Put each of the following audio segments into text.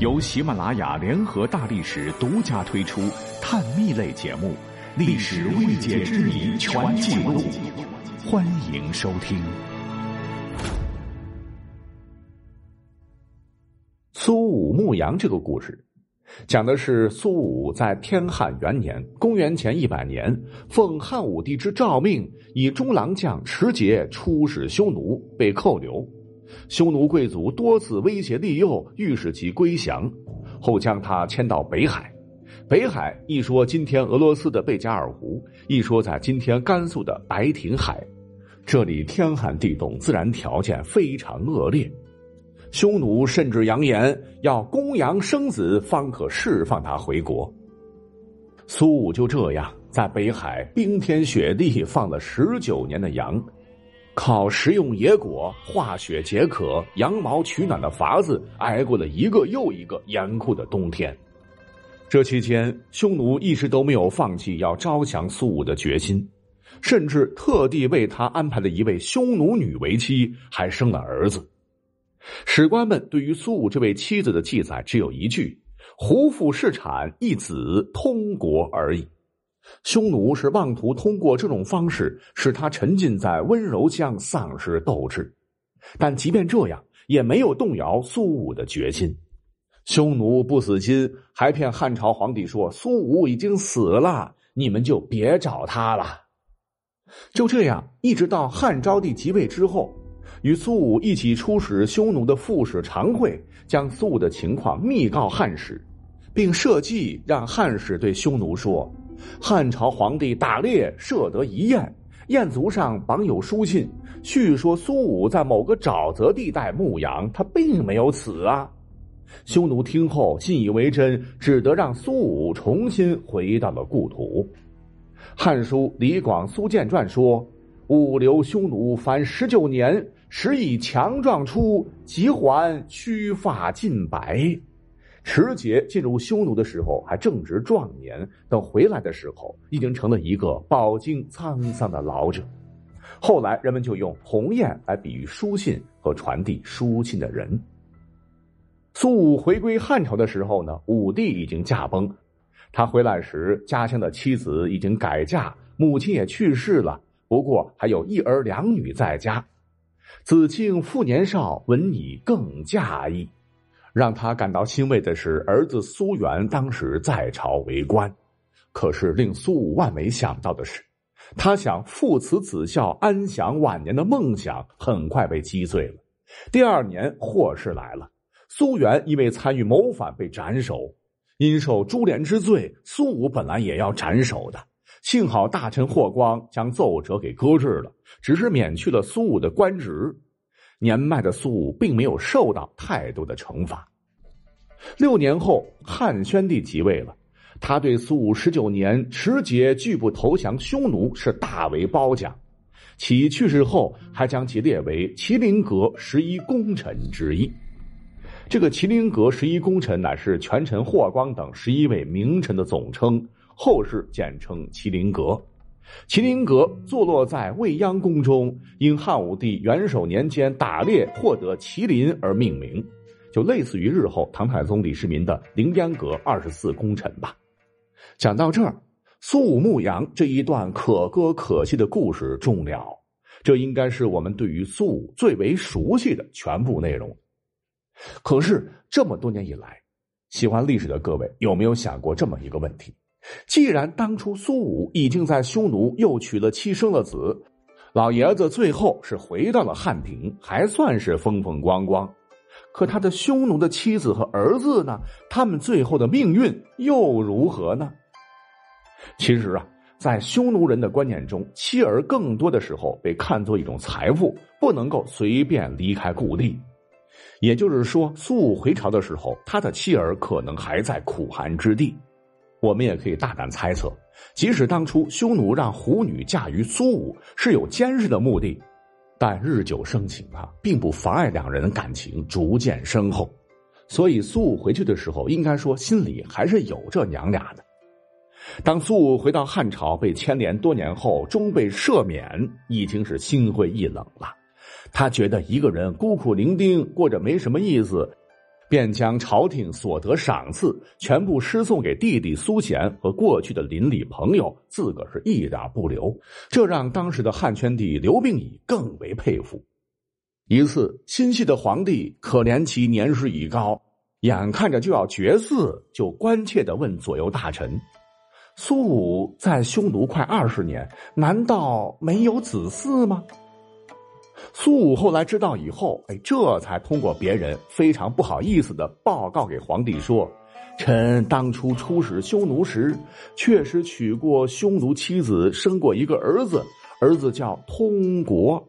由喜马拉雅联合大历史独家推出探秘类节目《历史未解之谜全记录》，欢迎收听。苏武牧羊这个故事，讲的是苏武在天汉元年（公元前一百年），奉汉武帝之诏命，以中郎将持节出使匈奴，被扣留。匈奴贵族多次威胁利诱，欲使其归降，后将他迁到北海。北海一说今天俄罗斯的贝加尔湖，一说在今天甘肃的白亭海。这里天寒地冻，自然条件非常恶劣。匈奴甚至扬言要公羊生子，方可释放他回国。苏武就这样在北海冰天雪地放了十九年的羊。靠食用野果、化雪解渴、羊毛取暖的法子，挨过了一个又一个严酷的冬天。这期间，匈奴一直都没有放弃要招降苏武的决心，甚至特地为他安排了一位匈奴女为妻，还生了儿子。史官们对于苏武这位妻子的记载只有一句：“胡妇试产一子，通国而已。”匈奴是妄图通过这种方式使他沉浸在温柔乡，丧失斗志。但即便这样，也没有动摇苏武的决心。匈奴不死心，还骗汉朝皇帝说苏武已经死了，你们就别找他了。就这样，一直到汉昭帝即位之后，与苏武一起出使匈奴的副使常惠将苏武的情况密告汉使，并设计让汉使对匈奴说。汉朝皇帝打猎射得一雁，雁足上绑有书信，叙说苏武在某个沼泽地带牧羊，他并没有死啊。匈奴听后信以为真，只得让苏武重新回到了故土。《汉书·李广苏建传》说：“武留匈奴凡十九年，时已强壮出，即还须发尽白。”持节进入匈奴的时候还正值壮年，等回来的时候已经成了一个饱经沧桑的老者。后来人们就用鸿雁来比喻书信和传递书信的人。苏武回归汉朝的时候呢，武帝已经驾崩。他回来时，家乡的妻子已经改嫁，母亲也去世了，不过还有一儿两女在家。子庆复年少，闻以更嫁意。让他感到欣慰的是，儿子苏元当时在朝为官。可是令苏武万没想到的是，他想父慈子孝、安享晚年的梦想很快被击碎了。第二年祸事来了，苏元因为参与谋反被斩首。因受株连之罪，苏武本来也要斩首的，幸好大臣霍光将奏折给搁置了，只是免去了苏武的官职。年迈的苏武并没有受到太多的惩罚。六年后，汉宣帝即位了，他对苏武十九年持节拒不投降匈奴是大为褒奖。其去世后，还将其列为麒麟阁十一功臣之一。这个麒麟阁十一功臣乃是权臣霍光等十一位名臣的总称，后世简称麒麟阁。麒麟阁坐落在未央宫中，因汉武帝元首年间打猎获得麒麟而命名，就类似于日后唐太宗李世民的凌烟阁二十四功臣吧。讲到这儿，苏武牧羊这一段可歌可泣的故事终了。这应该是我们对于苏武最为熟悉的全部内容。可是这么多年以来，喜欢历史的各位有没有想过这么一个问题？既然当初苏武已经在匈奴又娶了妻生了子，老爷子最后是回到了汉庭，还算是风风光光。可他的匈奴的妻子和儿子呢？他们最后的命运又如何呢？其实啊，在匈奴人的观念中，妻儿更多的时候被看作一种财富，不能够随便离开故地。也就是说，苏武回朝的时候，他的妻儿可能还在苦寒之地。我们也可以大胆猜测，即使当初匈奴让胡女嫁于苏武是有监视的目的，但日久生情啊，并不妨碍两人感情逐渐深厚。所以苏武回去的时候，应该说心里还是有这娘俩的。当苏武回到汉朝被牵连多年后，终被赦免，已经是心灰意冷了。他觉得一个人孤苦伶仃，过着没什么意思。便将朝廷所得赏赐全部施送给弟弟苏贤和过去的邻里朋友，自个是一点不留。这让当时的汉宣帝刘病已更为佩服。一次，心细的皇帝可怜其年事已高，眼看着就要绝嗣，就关切的问左右大臣：“苏武在匈奴快二十年，难道没有子嗣吗？”苏武后来知道以后，哎，这才通过别人非常不好意思的报告给皇帝说：“臣当初出使匈奴时，确实娶过匈奴妻子，生过一个儿子，儿子叫通国。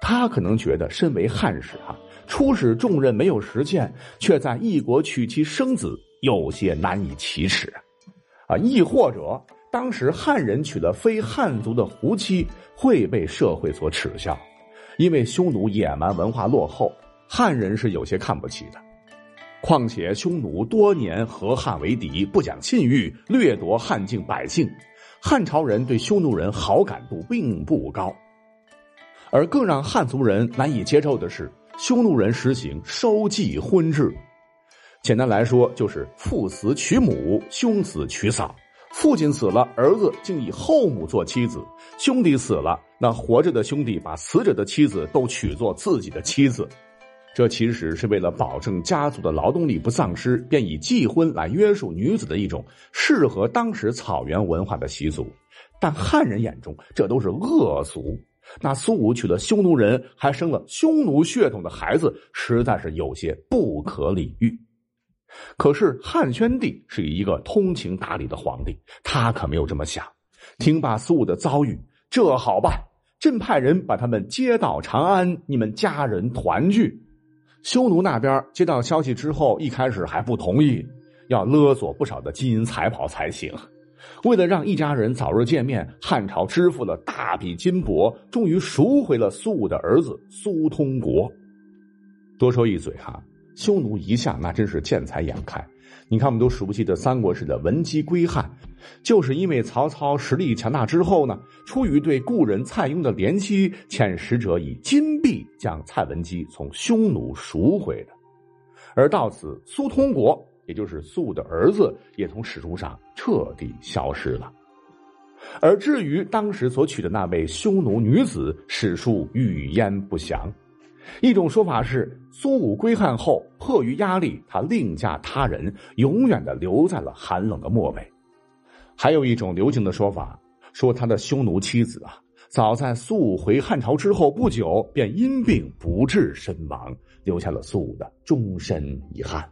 他可能觉得身为汉使啊，出使重任没有实现，却在异国娶妻生子，有些难以启齿啊。亦或者，当时汉人娶了非汉族的胡妻，会被社会所耻笑。”因为匈奴野蛮文化落后，汉人是有些看不起的。况且匈奴多年和汉为敌，不讲信誉，掠夺汉境百姓，汉朝人对匈奴人好感度并不高。而更让汉族人难以接受的是，匈奴人实行收继婚制。简单来说，就是父死娶母，兄死娶嫂。父亲死了，儿子竟以后母做妻子；兄弟死了，那活着的兄弟把死者的妻子都娶做自己的妻子。这其实是为了保证家族的劳动力不丧失，便以继婚来约束女子的一种适合当时草原文化的习俗。但汉人眼中，这都是恶俗。那苏武娶了匈奴人，还生了匈奴血统的孩子，实在是有些不可理喻。可是汉宣帝是一个通情达理的皇帝，他可没有这么想。听罢苏武的遭遇，这好办，朕派人把他们接到长安，你们家人团聚。匈奴那边接到消息之后，一开始还不同意，要勒索不少的金银财宝才行。为了让一家人早日见面，汉朝支付了大笔金帛，终于赎回了苏武的儿子苏通国。多说一嘴哈。匈奴一向那真是见财眼开，你看我们都熟悉的三国时的文姬归汉，就是因为曹操实力强大之后呢，出于对故人蔡邕的怜惜，遣使者以金币将蔡文姬从匈奴赎回的。而到此，苏通国也就是苏的儿子，也从史书上彻底消失了。而至于当时所娶的那位匈奴女子，史书语焉不详。一种说法是，苏武归汉后，迫于压力，他另嫁他人，永远的留在了寒冷的漠北。还有一种流行的说法，说他的匈奴妻子啊，早在苏武回汉朝之后不久，便因病不治身亡，留下了苏武的终身遗憾。